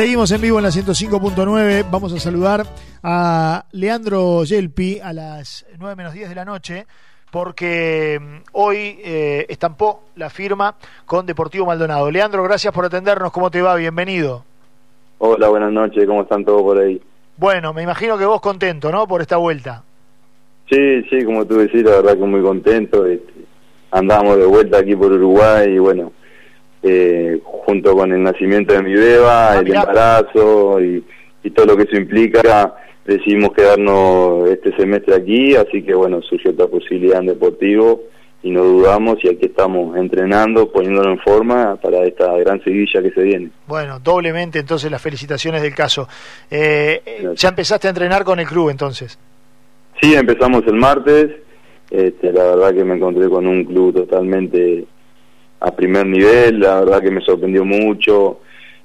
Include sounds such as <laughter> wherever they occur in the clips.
Seguimos en vivo en la 105.9. Vamos a saludar a Leandro Yelpi a las 9 menos 10 de la noche porque mm, hoy eh, estampó la firma con Deportivo Maldonado. Leandro, gracias por atendernos. ¿Cómo te va? Bienvenido. Hola, buenas noches. ¿Cómo están todos por ahí? Bueno, me imagino que vos contento, ¿no? Por esta vuelta. Sí, sí, como tú decís, la verdad que muy contento. Este, andamos de vuelta aquí por Uruguay y bueno, eh, junto con el nacimiento de mi beba, ah, el embarazo y, todo lo que eso implica, decidimos quedarnos este semestre aquí, así que bueno, surgió otra posibilidad en deportivo y no dudamos y aquí estamos entrenando, poniéndolo en forma para esta gran seguilla que se viene. Bueno, doblemente entonces las felicitaciones del caso. Eh, ¿Ya empezaste a entrenar con el club entonces? Sí, empezamos el martes. Este, la verdad que me encontré con un club totalmente a primer nivel, la verdad que me sorprendió mucho.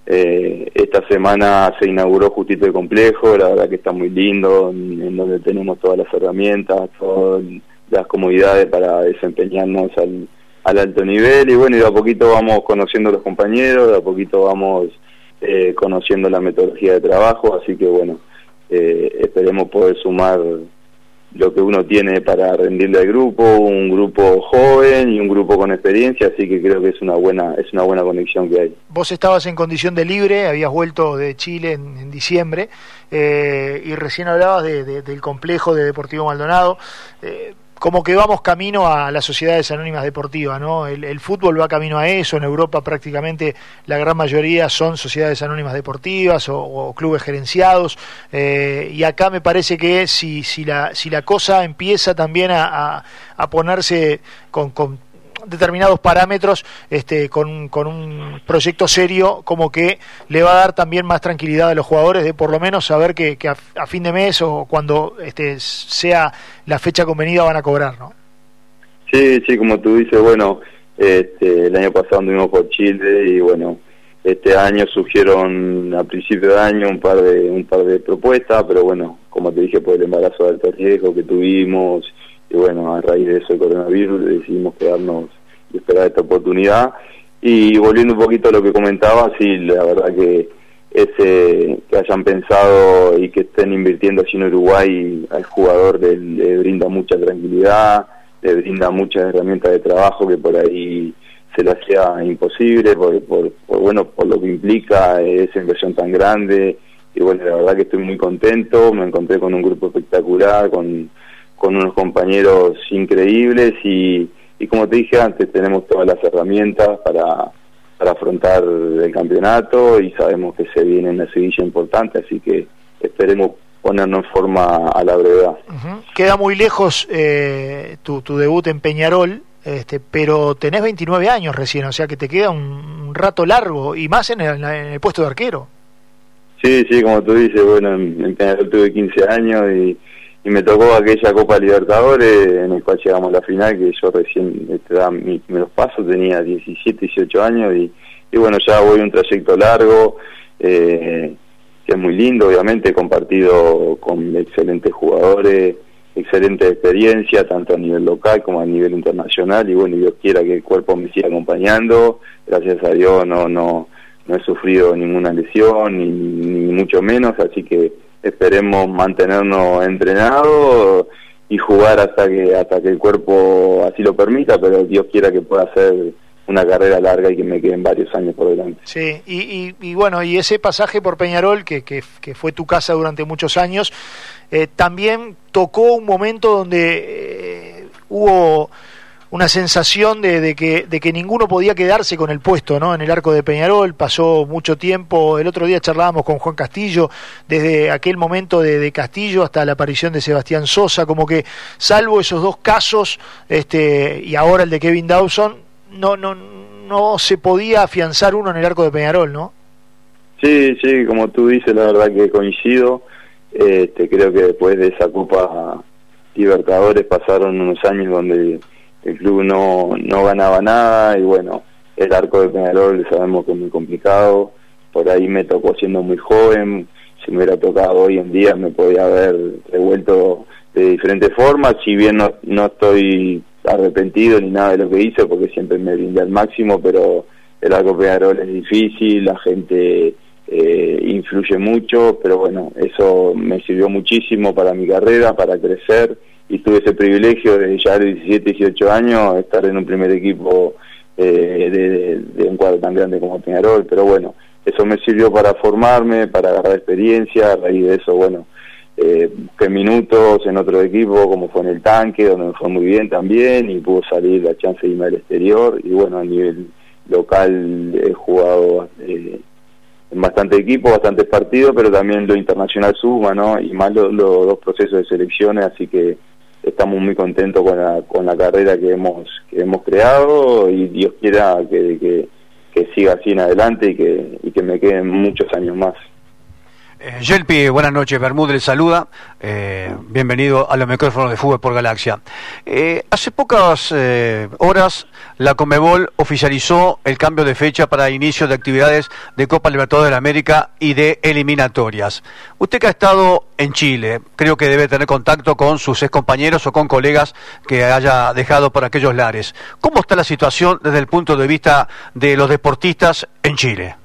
Eh, esta semana se inauguró Justito el Complejo, la verdad que está muy lindo, en, donde tenemos todas las herramientas, todas las comodidades para desempeñarnos al, al alto nivel y bueno, y de a poquito vamos conociendo a los compañeros, de a poquito vamos eh, conociendo la metodología de trabajo, así que bueno, eh, esperemos poder sumar lo que uno tiene para rendirle al grupo, un grupo joven y un grupo con experiencia, así que creo que es una buena es una buena conexión que hay. Vos estabas en condición de libre, habías vuelto de Chile en, diciembre eh, y recién hablabas del complejo de Deportivo Maldonado. Eh, como que vamos camino a las sociedades anónimas deportivas, ¿no? El, fútbol va camino a eso, en Europa prácticamente la gran mayoría son sociedades anónimas deportivas o, clubes gerenciados, eh, y acá me parece que si, si, la, si la cosa empieza también a, a, ponerse con, con determinados parámetros este, con, con, un proyecto serio como que le va a dar también más tranquilidad a los jugadores de por lo menos saber que, a, fin de mes o cuando este, sea la fecha convenida van a cobrar, ¿no? Sí, sí, como tú dices, bueno, este, el año pasado anduvimos por Chile y bueno, este año surgieron a principio de año un par de un par de propuestas, pero bueno, como te dije por el embarazo de alto riesgo que tuvimos y bueno, a raíz de eso el coronavirus decidimos quedarnos y esperar esta oportunidad. Y volviendo un poquito a lo que comentaba, sí, la verdad que ese que hayan pensado y que estén invirtiendo así en Uruguay al jugador le, brinda mucha tranquilidad, le brinda muchas herramientas de trabajo que por ahí se le hacía imposible por, por, bueno por lo que implica esa inversión tan grande y bueno la verdad que estoy muy contento me encontré con un grupo espectacular con con unos compañeros increíbles y, y como te dije antes, tenemos todas las herramientas para, para afrontar el campeonato y sabemos que se viene una seguilla importante, así que esperemos ponernos en forma a la brevedad. Queda muy lejos eh, tu, tu debut en Peñarol, este, pero tenés 29 años recién, o sea que te queda un, rato largo y más en el, en el, puesto de arquero. Sí, sí, como tú dices, bueno, en Peñarol tuve 15 años y y me tocó aquella Copa Libertadores en el cual llegamos a la final, que yo recién este, daba mis primeros pasos, tenía 17, 18 años y, bueno, ya voy un trayecto largo, eh, que es muy lindo, obviamente, compartido con excelentes jugadores, excelente experiencia, tanto a nivel local como a nivel internacional, y bueno, Dios quiera que el cuerpo me siga acompañando, gracias a Dios no, no, no he sufrido ninguna lesión, ni mucho menos, así que esperemos mantenernos entrenados y jugar hasta que hasta que el cuerpo así lo permita, pero Dios quiera que pueda ser una carrera larga y que me queden varios años por delante. Sí, y, y, bueno, y ese pasaje por Peñarol, que, que, fue tu casa durante muchos años, eh, también tocó un momento donde eh, hubo una sensación de, que, de que ninguno podía quedarse con el puesto ¿no? en el arco de Peñarol. Pasó mucho tiempo. El otro día charlábamos con Juan Castillo, desde aquel momento de, Castillo hasta la aparición de Sebastián Sosa, como que salvo esos dos casos este, y ahora el de Kevin Dawson, no, no, no se podía afianzar uno en el arco de Peñarol, ¿no? Sí, sí, como tú dices, la verdad que coincido. Este, creo que después de esa Copa Libertadores pasaron unos años donde el club no, no ganaba nada y bueno, el arco de Peñarol sabemos que es muy complicado, por ahí me tocó siendo muy joven, si me hubiera tocado hoy en día me podía haber revuelto de diferentes formas, si bien no, no estoy arrepentido ni nada de lo que hice porque siempre me brindé al máximo, pero el arco Peñarol es difícil, la gente eh, influye mucho, pero bueno, eso me sirvió muchísimo para mi carrera, para crecer y tuve ese privilegio de ya de 17, 18 años estar en un primer equipo eh, de, un cuadro tan grande como Peñarol, pero bueno, eso me sirvió para formarme, para agarrar experiencia, a raíz de eso, bueno, eh, busqué minutos en otro equipo, como fue en el tanque, donde me fue muy bien también, y pudo salir la chance de irme al exterior, y bueno, a nivel local he jugado eh, en bastante equipo, bastantes partidos, pero también lo internacional suma, ¿no? Y más los dos procesos de selecciones, así que estamos muy contentos con la, con la carrera que hemos, que hemos creado y Dios quiera que, que, siga así en adelante y que, y que me queden muchos años más. Eh, Yelpi, buenas noches. Bermúdez saluda. Eh, bienvenido a los micrófonos de Fútbol por Galaxia. Eh, hace pocas horas la Comebol oficializó el cambio de fecha para inicio de actividades de Copa Libertadores de la América y de eliminatorias. Usted que ha estado en Chile, creo que debe tener contacto con sus ex compañeros o con colegas que haya dejado por aquellos lares. ¿Cómo está la situación desde el punto de vista de los deportistas en Chile?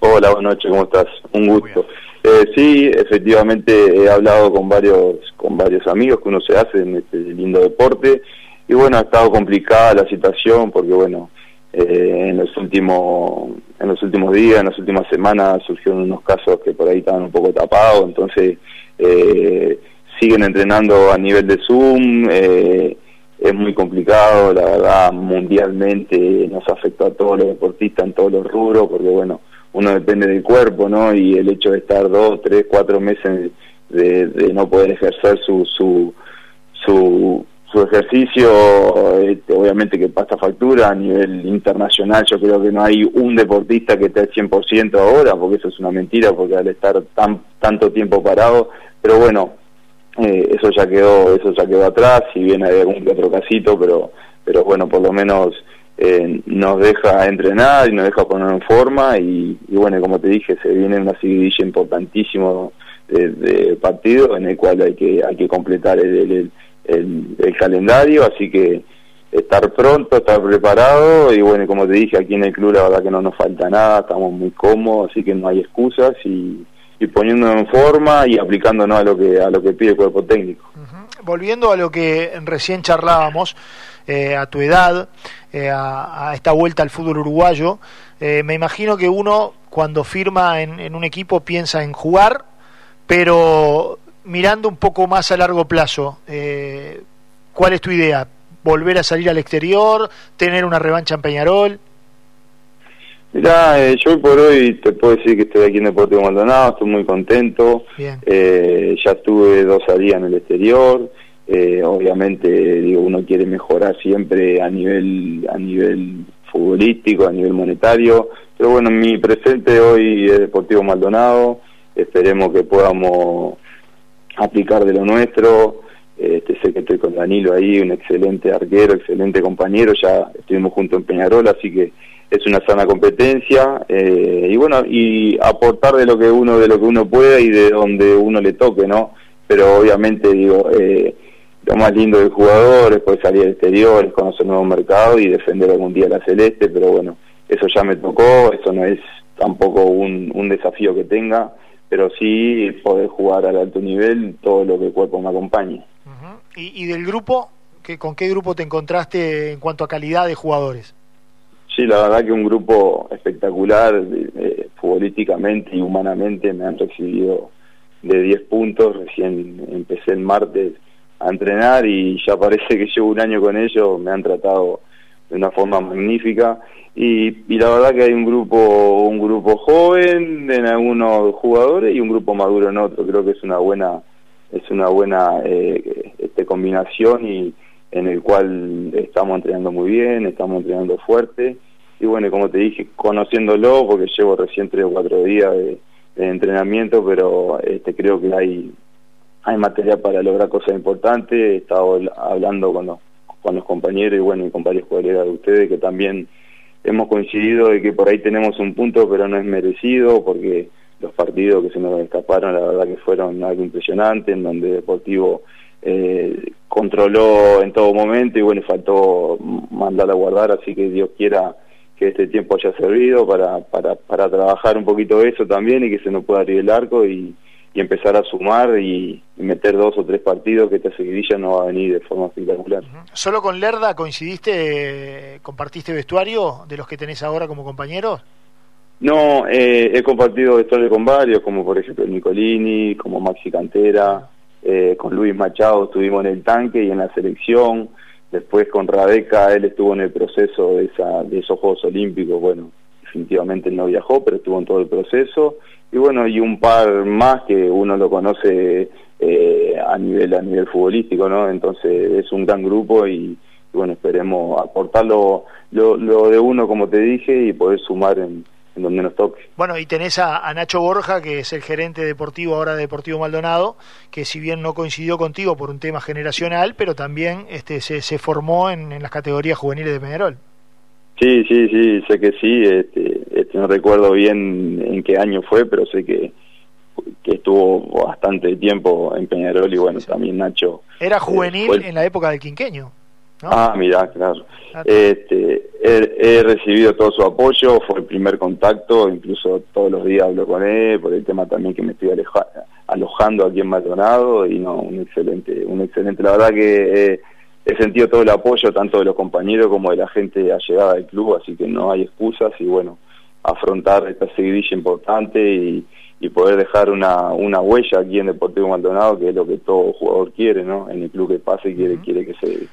Hola, buenas noches, ¿cómo estás? Un gusto. Eh, sí, efectivamente he hablado con varios con varios amigos que uno se hace en este lindo deporte y bueno, ha estado complicada la situación porque bueno, eh, en los últimos en los últimos días, en las últimas semanas surgieron unos casos que por ahí estaban un poco tapados, entonces eh, siguen entrenando a nivel de Zoom, eh, es muy complicado, la verdad, mundialmente nos afectó a todos los deportistas en todos los rubros, porque bueno, uno depende del cuerpo, ¿no? Y el hecho de estar dos, tres, cuatro meses de, no poder ejercer su, su, su, su ejercicio, este, obviamente que pasa factura a nivel internacional. Yo creo que no hay un deportista que esté al 100% ahora, porque eso es una mentira, porque al estar tan tanto tiempo parado, pero bueno, eh, eso ya quedó eso ya quedó atrás, si bien hay algún otro casito, pero pero bueno, por lo menos eh, nos deja entrenar y nos deja poner en forma y, bueno, como te dije, se viene una seguidilla importantísimo de, partido en el cual hay que hay que completar el, el, calendario, así que estar pronto, estar preparado y bueno, como te dije, aquí en el club la verdad que no nos falta nada, estamos muy cómodos, así que no hay excusas y, y poniéndonos en forma y aplicándonos a lo que a lo que pide el cuerpo técnico. Volviendo a lo que recién charlábamos, eh, a tu edad, eh, a, esta vuelta al fútbol uruguayo, eh, me imagino que uno cuando firma en, un equipo piensa en jugar, pero mirando un poco más a largo plazo, ¿cuál es tu idea? ¿Volver a salir al exterior? ¿Tener una revancha en Peñarol? Mirá, yo hoy por hoy te puedo decir que estoy aquí en Deportivo Maldonado, estoy muy contento. ya estuve dos días en el exterior. Eh, obviamente, digo, uno quiere mejorar siempre a nivel, a nivel futbolístico, a nivel monetario, pero bueno, mi presente hoy es Deportivo Maldonado, esperemos que podamos aplicar de lo nuestro, este, sé que estoy con Danilo ahí, un excelente arquero, excelente compañero, ya estuvimos juntos en Peñarol, así que es una sana competencia eh, y bueno y aportar de lo que uno de lo que uno pueda y de donde uno le toque no pero obviamente digo eh, lo más lindo del jugador es poder salir al exterior, es conocer nuevos mercados y defender algún día la celeste, pero bueno, eso ya me tocó, eso no es tampoco un, desafío que tenga, pero sí poder jugar al alto nivel todo lo que el cuerpo me acompañe. ¿Y, del grupo? ¿qué, ¿Con qué grupo te encontraste en cuanto a calidad de jugadores? Sí, la verdad que un grupo espectacular, eh, futbolísticamente y humanamente me han recibido de 10 puntos, recién empecé el martes a entrenar y ya parece que llevo un año con ellos, me han tratado de una forma magnífica. Y, y la verdad que hay un grupo un grupo joven en algunos jugadores y un grupo maduro en otro, creo que es una buena es una buena eh, este, combinación y en el cual estamos entrenando muy bien, estamos entrenando fuerte y bueno, como te dije, conociéndolo porque llevo recién tres o cuatro días de, entrenamiento, pero este, creo que hay hay material para lograr cosas importantes, he estado hablando con los, con los compañeros y bueno, y con varios colegas de ustedes que también hemos coincidido de que por ahí tenemos un punto pero no es merecido porque los partidos que se nos escaparon la verdad que fueron algo impresionante en donde Deportivo eh, controló en todo momento y bueno faltó mandar a guardar así que Dios quiera que este tiempo haya servido para, para, para trabajar un poquito eso también y que se nos pueda abrir el arco y, y empezar a sumar y, meter dos o tres partidos que esta seguidilla no va a venir de forma espectacular. ¿Solo con Lerda coincidiste, compartiste vestuario de los que tenés ahora como compañeros? No, eh, he compartido vestuario con varios, como por ejemplo Nicolini, como Maxi Cantera, eh, con Luis Machado estuvimos en el tanque y en la selección, después con Rabeca, él estuvo en el proceso de, esa, de esos Juegos Olímpicos, bueno, definitivamente él no viajó, pero estuvo en todo el proceso, y bueno, y un par más que uno lo conoce eh, a nivel a nivel futbolístico, ¿no? Entonces es un gran grupo y, bueno, esperemos aportar lo, lo, de uno, como te dije, y poder sumar en, donde nos toque. Bueno, y tenés a, Nacho Borja, que es el gerente deportivo ahora de Deportivo Maldonado, que si bien no coincidió contigo por un tema generacional, pero también este, se, se formó en, en las categorías juveniles de Peñarol. Sí, sí, sí, sé que sí. Este, este, no recuerdo bien en qué año fue, pero sé que, que estuvo bastante tiempo en Peñarol y bueno, también Nacho. Era eh, juvenil en la época del quinqueño. Ah, mira, claro. Este, he, recibido todo su apoyo, fue el primer contacto, incluso todos los días hablo con él por el tema también que me estoy alojando aquí en Maldonado y no, un excelente, un excelente, la verdad que eh, he sentido todo el apoyo tanto de los compañeros como de la gente allegada del club, así que no hay excusas y bueno, afrontar esta seguidilla importante y, poder dejar una, una huella aquí en Deportivo Maldonado, que es lo que todo jugador quiere, ¿no? En el club que pase quiere, quiere que se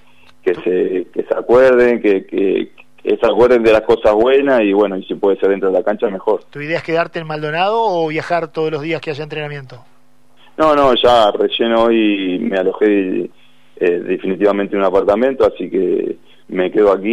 que se que se acuerden, que, que, se acuerden de las cosas buenas y bueno, y si puede ser dentro de la cancha mejor. ¿Tu idea es quedarte en Maldonado o viajar todos los días que haya entrenamiento? No, no, ya recién hoy me alojé eh, definitivamente en un apartamento, así que me quedo aquí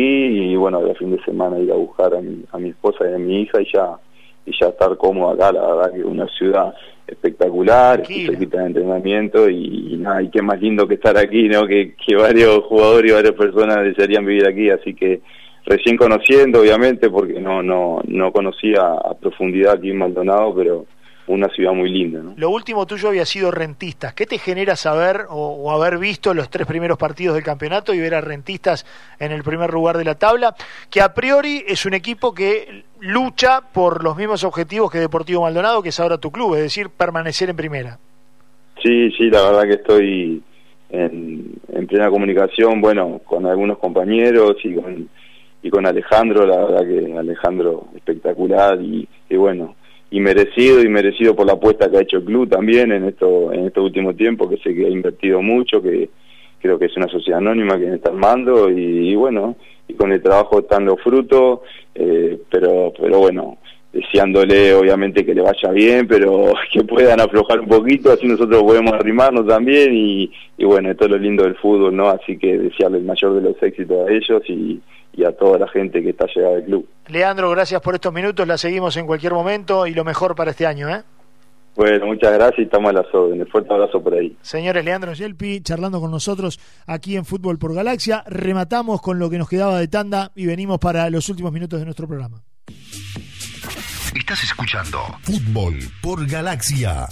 y bueno, el fin de semana ir a buscar a mi, a mi esposa y a mi hija y ya y ya estar cómodo acá, la verdad que es una ciudad espectacular, cerquita de entrenamiento y, nada, y qué más lindo que estar aquí, ¿no? Que, que varios jugadores y varias personas desearían vivir aquí, así que recién conociendo, obviamente, porque no no no conocía a profundidad aquí en Maldonado, pero una ciudad muy linda. ¿no? Lo último tuyo había sido Rentistas. ¿Qué te genera saber o, haber visto los tres primeros partidos del campeonato y ver a Rentistas en el primer lugar de la tabla? Que a priori es un equipo que lucha por los mismos objetivos que Deportivo Maldonado, que es ahora tu club, es decir, permanecer en primera. Sí, sí, la verdad que estoy en, plena comunicación, bueno, con algunos compañeros y con, y con Alejandro, la verdad que Alejandro espectacular y, y bueno, y merecido y merecido por la apuesta que ha hecho el club también en esto en este último tiempo que sé que ha invertido mucho que creo que es una sociedad anónima que está armando y, bueno y con el trabajo están los frutos eh, pero pero bueno deseándole obviamente que le vaya bien pero <laughs> que puedan aflojar un poquito así nosotros podemos arrimarnos también y, y bueno esto es lo lindo del fútbol no así que desearle el mayor de los éxitos a ellos y y a toda la gente que está llegada al club. Leandro, gracias por estos minutos, la seguimos en cualquier momento y lo mejor para este año, ¿eh? Bueno, muchas gracias y estamos a las órdenes. Fuerte abrazo por ahí. Señores, Leandro Yelpi charlando con nosotros aquí en Fútbol por Galaxia. Rematamos con lo que nos quedaba de tanda y venimos para los últimos minutos de nuestro programa. Estás escuchando Fútbol por Galaxia.